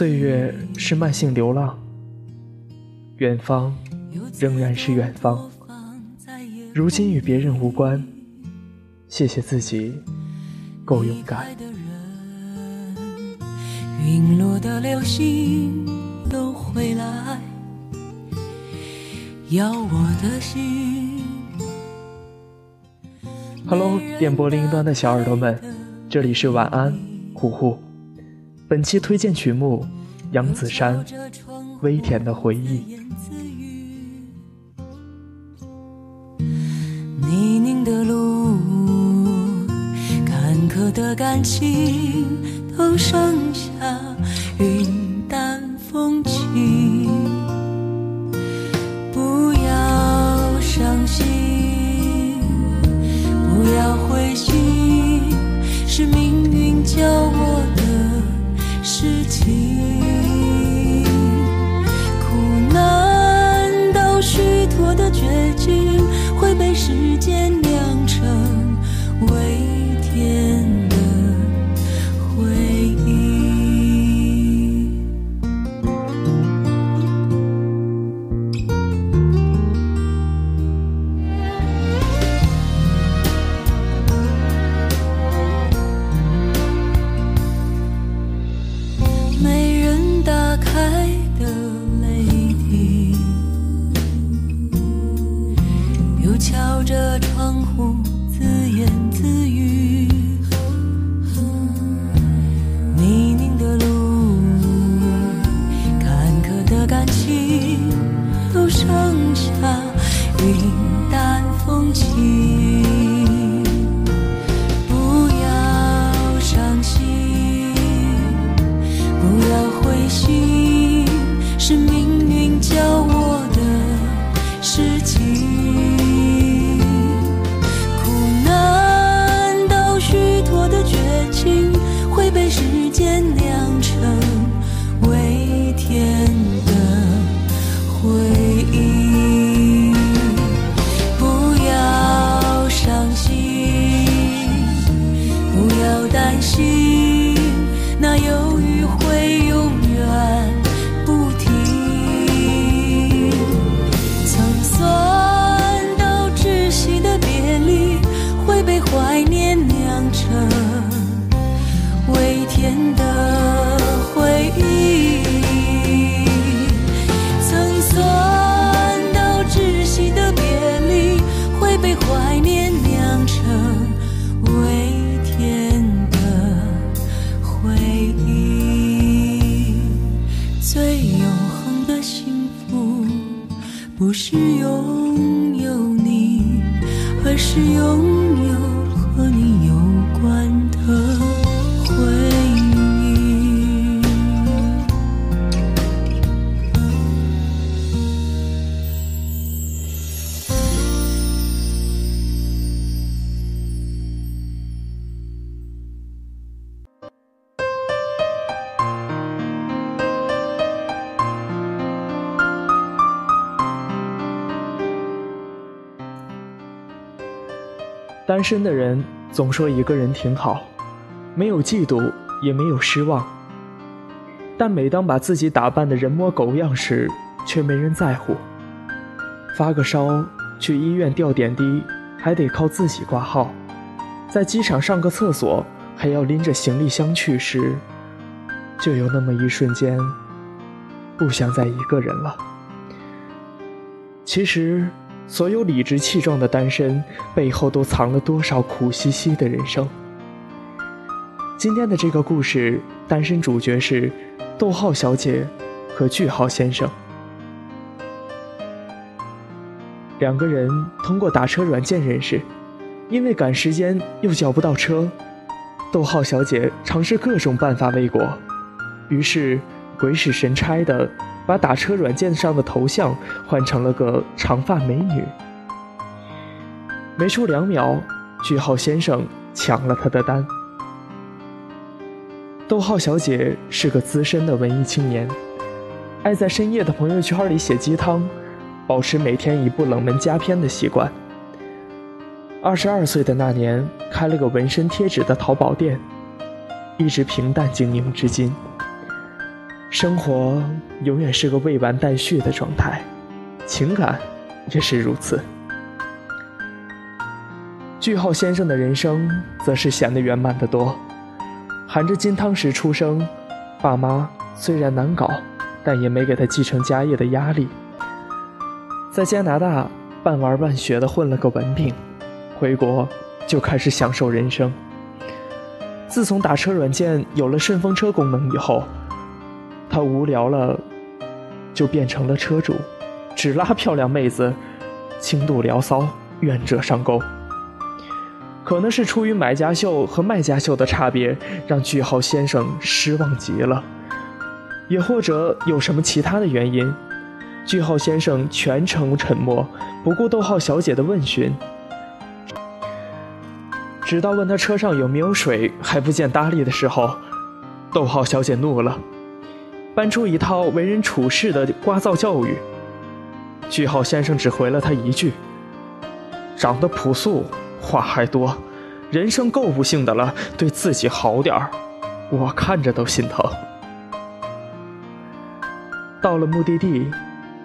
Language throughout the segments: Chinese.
岁月是慢性流浪，远方仍然是远方。如今与别人无关，谢谢自己够勇敢。陨落的流星都回来，要我的心。Hello，电波另一端的小耳朵们，这里是晚安，呼呼。本期推荐曲目：杨子姗，《微甜的回忆》。泥泞的路，坎坷的感情，都剩下云淡风轻。不是拥有你，而是拥有和你单身的人总说一个人挺好，没有嫉妒，也没有失望。但每当把自己打扮的人模狗样时，却没人在乎。发个烧，去医院吊点滴，还得靠自己挂号；在机场上个厕所，还要拎着行李箱去时，就有那么一瞬间，不想再一个人了。其实。所有理直气壮的单身背后，都藏了多少苦兮兮的人生？今天的这个故事，单身主角是逗号小姐和句号先生。两个人通过打车软件认识，因为赶时间又叫不到车，逗号小姐尝试各种办法未果，于是鬼使神差的。把打车软件上的头像换成了个长发美女，没出两秒，句号先生抢了他的单。逗号小姐是个资深的文艺青年，爱在深夜的朋友圈里写鸡汤，保持每天一部冷门佳片的习惯。二十二岁的那年，开了个纹身贴纸的淘宝店，一直平淡经营至今。生活永远是个未完待续的状态，情感也是如此。句号先生的人生则是显得圆满得多，含着金汤匙出生，爸妈虽然难搞，但也没给他继承家业的压力。在加拿大半玩半学的混了个文凭，回国就开始享受人生。自从打车软件有了顺风车功能以后，他无聊了，就变成了车主，只拉漂亮妹子，轻度聊骚，愿者上钩。可能是出于买家秀和卖家秀的差别，让句号先生失望极了，也或者有什么其他的原因，句号先生全程沉默，不顾逗号小姐的问询，直到问他车上有没有水还不见搭理的时候，逗号小姐怒了，搬出一套为人处事的聒噪教育。句号先生只回了他一句：“长得朴素。”话还多，人生够不幸的了，对自己好点儿，我看着都心疼。到了目的地，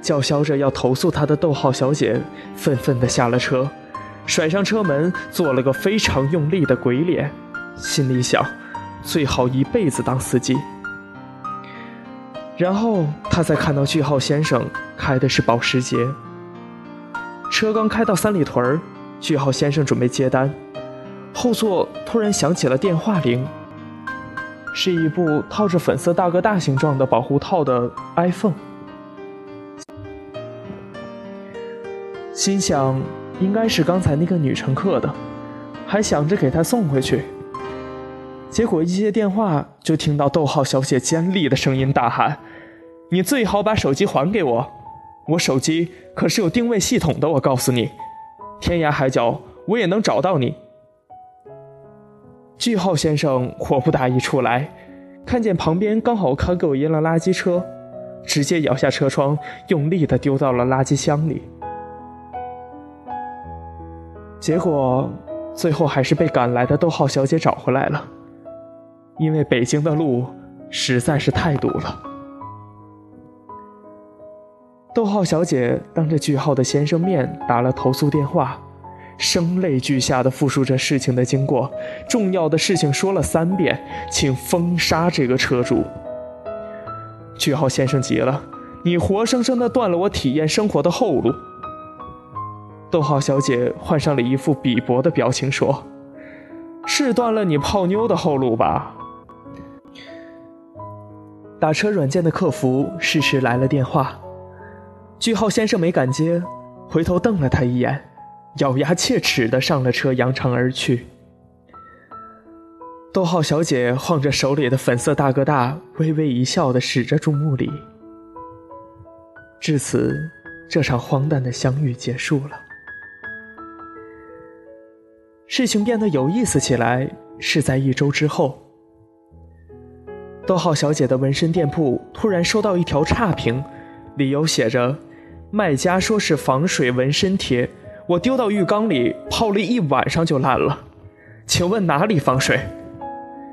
叫嚣着要投诉他的逗号小姐愤愤地下了车，甩上车门，做了个非常用力的鬼脸，心里想，最好一辈子当司机。然后他才看到句号先生开的是保时捷，车刚开到三里屯儿。句号先生准备接单，后座突然响起了电话铃，是一部套着粉色大哥大形状的保护套的 iPhone。心想应该是刚才那个女乘客的，还想着给她送回去。结果一接电话，就听到逗号小姐尖利的声音大喊：“你最好把手机还给我，我手机可是有定位系统的，我告诉你。”天涯海角，我也能找到你。句号先生火不打一处来，看见旁边刚好开过一辆垃圾车，直接摇下车窗，用力的丢到了垃圾箱里。结果最后还是被赶来的逗号小姐找回来了，因为北京的路实在是太堵了。逗号小姐当着句号的先生面打了投诉电话，声泪俱下的复述着事情的经过，重要的事情说了三遍，请封杀这个车主。句号先生急了：“你活生生的断了我体验生活的后路。”逗号小姐换上了一副鄙薄的表情说：“是断了你泡妞的后路吧？”打车软件的客服适时来了电话。句号先生没敢接，回头瞪了他一眼，咬牙切齿的上了车，扬长而去。逗号小姐晃着手里的粉色大哥大，微微一笑的驶着注目礼。至此，这场荒诞的相遇结束了。事情变得有意思起来是在一周之后。逗号小姐的纹身店铺突然收到一条差评，理由写着。卖家说是防水纹身贴，我丢到浴缸里泡了一晚上就烂了，请问哪里防水？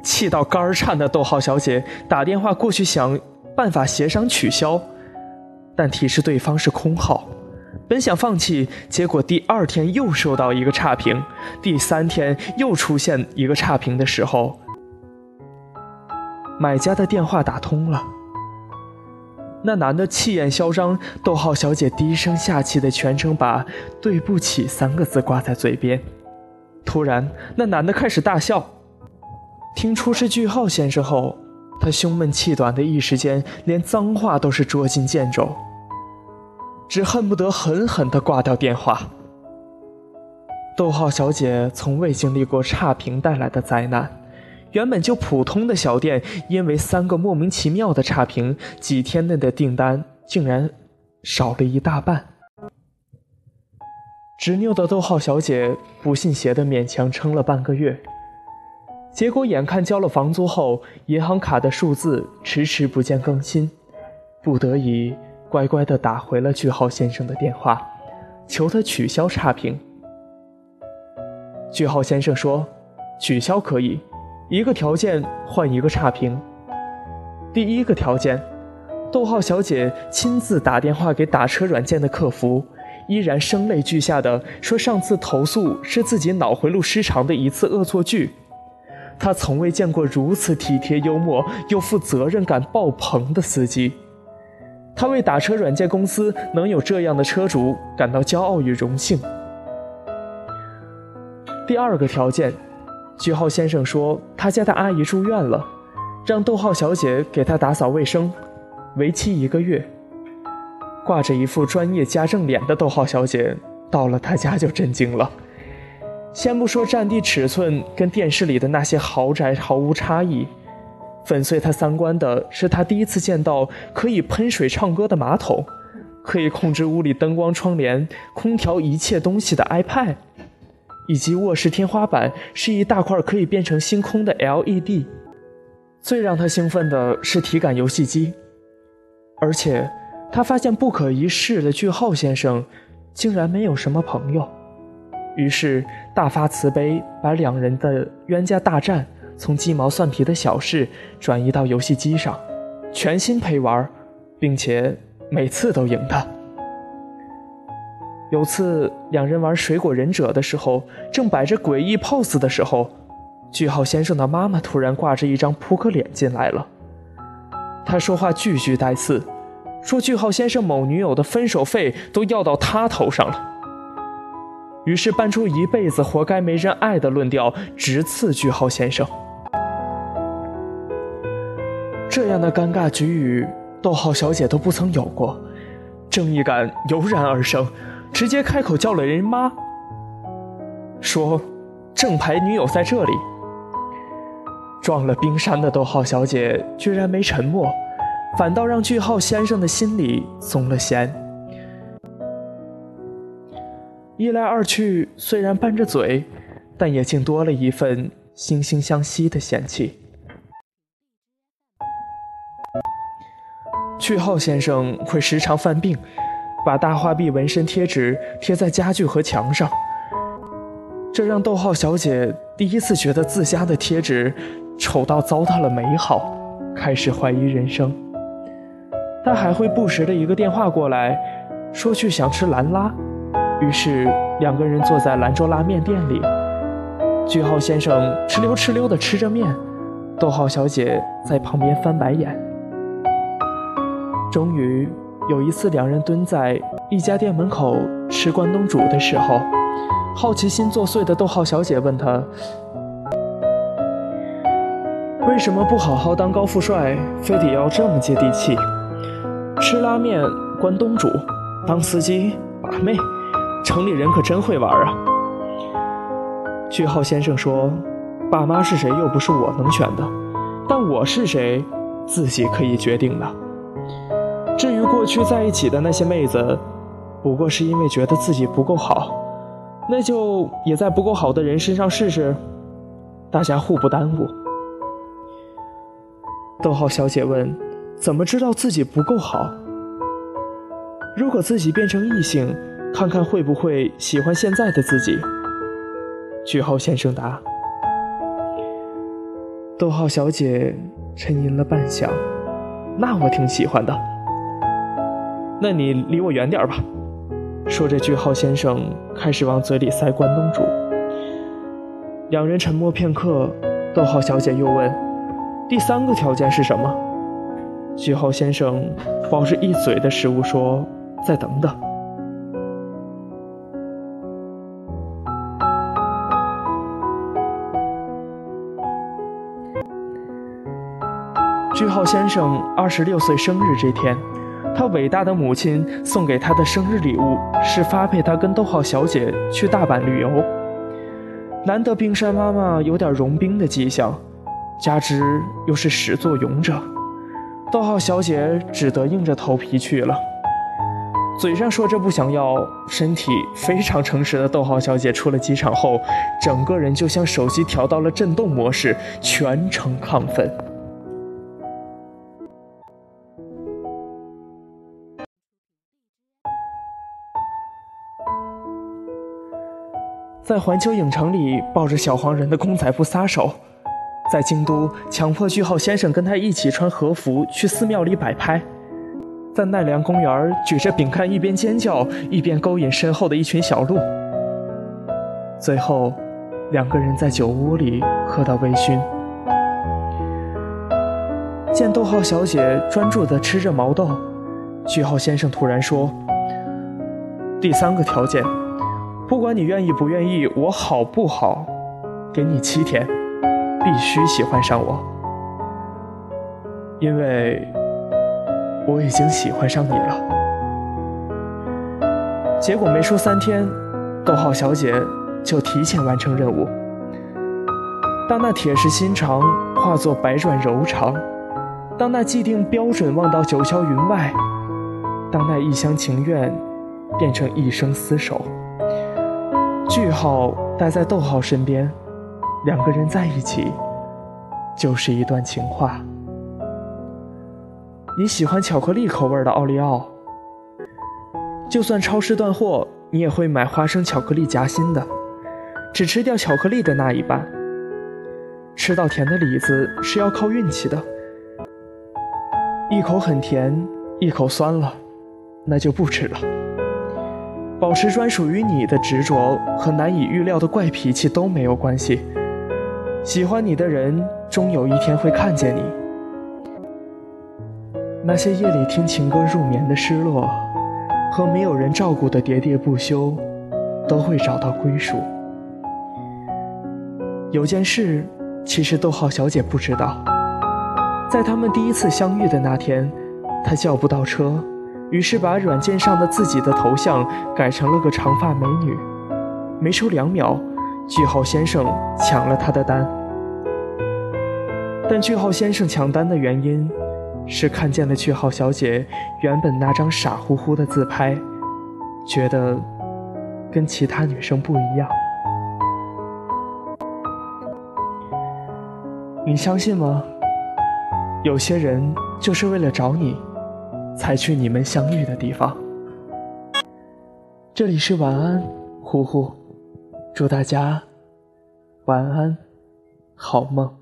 气到肝儿颤的逗号小姐打电话过去想办法协商取消，但提示对方是空号。本想放弃，结果第二天又收到一个差评，第三天又出现一个差评的时候，买家的电话打通了。那男的气焰嚣张，逗号小姐低声下气的全程把“对不起”三个字挂在嘴边。突然，那男的开始大笑。听出是句号先生后，他胸闷气短的一时间，连脏话都是捉襟见肘，只恨不得狠狠地挂掉电话。逗号小姐从未经历过差评带来的灾难。原本就普通的小店，因为三个莫名其妙的差评，几天内的订单竟然少了一大半。执拗的逗号小姐不信邪的勉强撑了半个月，结果眼看交了房租后，银行卡的数字迟迟不见更新，不得已乖乖的打回了句号先生的电话，求他取消差评。句号先生说：“取消可以。”一个条件换一个差评，第一个条件，逗号小姐亲自打电话给打车软件的客服，依然声泪俱下的说上次投诉是自己脑回路失常的一次恶作剧。她从未见过如此体贴幽默又负责任感爆棚的司机。她为打车软件公司能有这样的车主感到骄傲与荣幸。第二个条件，句号先生说他家的阿姨住院了，让逗号小姐给他打扫卫生，为期一个月。挂着一副专业家政脸的逗号小姐到了他家就震惊了。先不说占地尺寸跟电视里的那些豪宅毫无差异，粉碎他三观的是他第一次见到可以喷水唱歌的马桶，可以控制屋里灯光、窗帘、空调一切东西的 iPad。以及卧室天花板是一大块可以变成星空的 LED。最让他兴奋的是体感游戏机，而且他发现不可一世的句号先生竟然没有什么朋友，于是大发慈悲，把两人的冤家大战从鸡毛蒜皮的小事转移到游戏机上，全心陪玩，并且每次都赢他。有次两人玩水果忍者的时候，正摆着诡异 pose 的时候，句号先生的妈妈突然挂着一张扑克脸进来了。他说话句句带刺，说句号先生某女友的分手费都要到他头上了。于是搬出一辈子活该没人爱的论调，直刺句号先生。这样的尴尬局域，逗号小姐都不曾有过，正义感油然而生。直接开口叫了人妈，说：“正牌女友在这里。”撞了冰山的逗号小姐居然没沉默，反倒让句号先生的心里松了弦。一来二去，虽然拌着嘴，但也竟多了一份惺惺相惜的嫌弃。句号先生会时常犯病。把大花臂纹身贴纸贴在家具和墙上，这让逗号小姐第一次觉得自家的贴纸丑到糟蹋了美好，开始怀疑人生。她还会不时的一个电话过来，说去想吃兰拉，于是两个人坐在兰州拉面店里，句号先生哧溜哧溜的吃着面，逗号小姐在旁边翻白眼。终于。有一次，两人蹲在一家店门口吃关东煮的时候，好奇心作祟的逗号小姐问他：“为什么不好好当高富帅，非得要这么接地气？吃拉面、关东煮、当司机、把妹，城里人可真会玩啊！”句号先生说：“爸妈是谁又不是我能选的，但我是谁，自己可以决定的。”至于过去在一起的那些妹子，不过是因为觉得自己不够好，那就也在不够好的人身上试试，大家互不耽误。逗号小姐问：“怎么知道自己不够好？如果自己变成异性，看看会不会喜欢现在的自己？”句号先生答。逗号小姐沉吟了半晌：“那我挺喜欢的。”那你离我远点吧。说着，句号先生开始往嘴里塞关东煮。两人沉默片刻，逗号小姐又问：“第三个条件是什么？”句号先生抱着一嘴的食物说：“再等等。”句号先生二十六岁生日这天。他伟大的母亲送给他的生日礼物是发配他跟逗号小姐去大阪旅游。难得冰山妈妈有点融冰的迹象，加之又是始作俑者，逗号小姐只得硬着头皮去了。嘴上说着不想要，身体非常诚实的逗号小姐出了机场后，整个人就像手机调到了震动模式，全程亢奋。在环球影城里抱着小黄人的公仔不撒手，在京都强迫句号先生跟他一起穿和服去寺庙里摆拍，在奈良公园举着饼干一边尖叫一边勾引身后的一群小鹿。最后，两个人在酒屋里喝到微醺。见逗号小姐专注地吃着毛豆，句号先生突然说：“第三个条件，不管你愿意不愿意，我好不好，给你七天，必须喜欢上我，因为我已经喜欢上你了。”结果没说三天，逗号小姐。就提前完成任务。当那铁石心肠化作百转柔肠，当那既定标准望到九霄云外，当那一厢情愿变成一生厮守，句号待在逗号身边，两个人在一起就是一段情话。你喜欢巧克力口味的奥利奥，就算超市断货，你也会买花生巧克力夹心的。只吃掉巧克力的那一半，吃到甜的李子是要靠运气的。一口很甜，一口酸了，那就不吃了。保持专属于你的执着和难以预料的怪脾气都没有关系。喜欢你的人终有一天会看见你。那些夜里听情歌入眠的失落，和没有人照顾的喋喋不休，都会找到归属。有件事，其实逗号小姐不知道。在他们第一次相遇的那天，她叫不到车，于是把软件上的自己的头像改成了个长发美女。没出两秒，句号先生抢了他的单。但句号先生抢单的原因，是看见了句号小姐原本那张傻乎乎的自拍，觉得跟其他女生不一样。你相信吗？有些人就是为了找你，才去你们相遇的地方。这里是晚安，呼呼，祝大家晚安，好梦。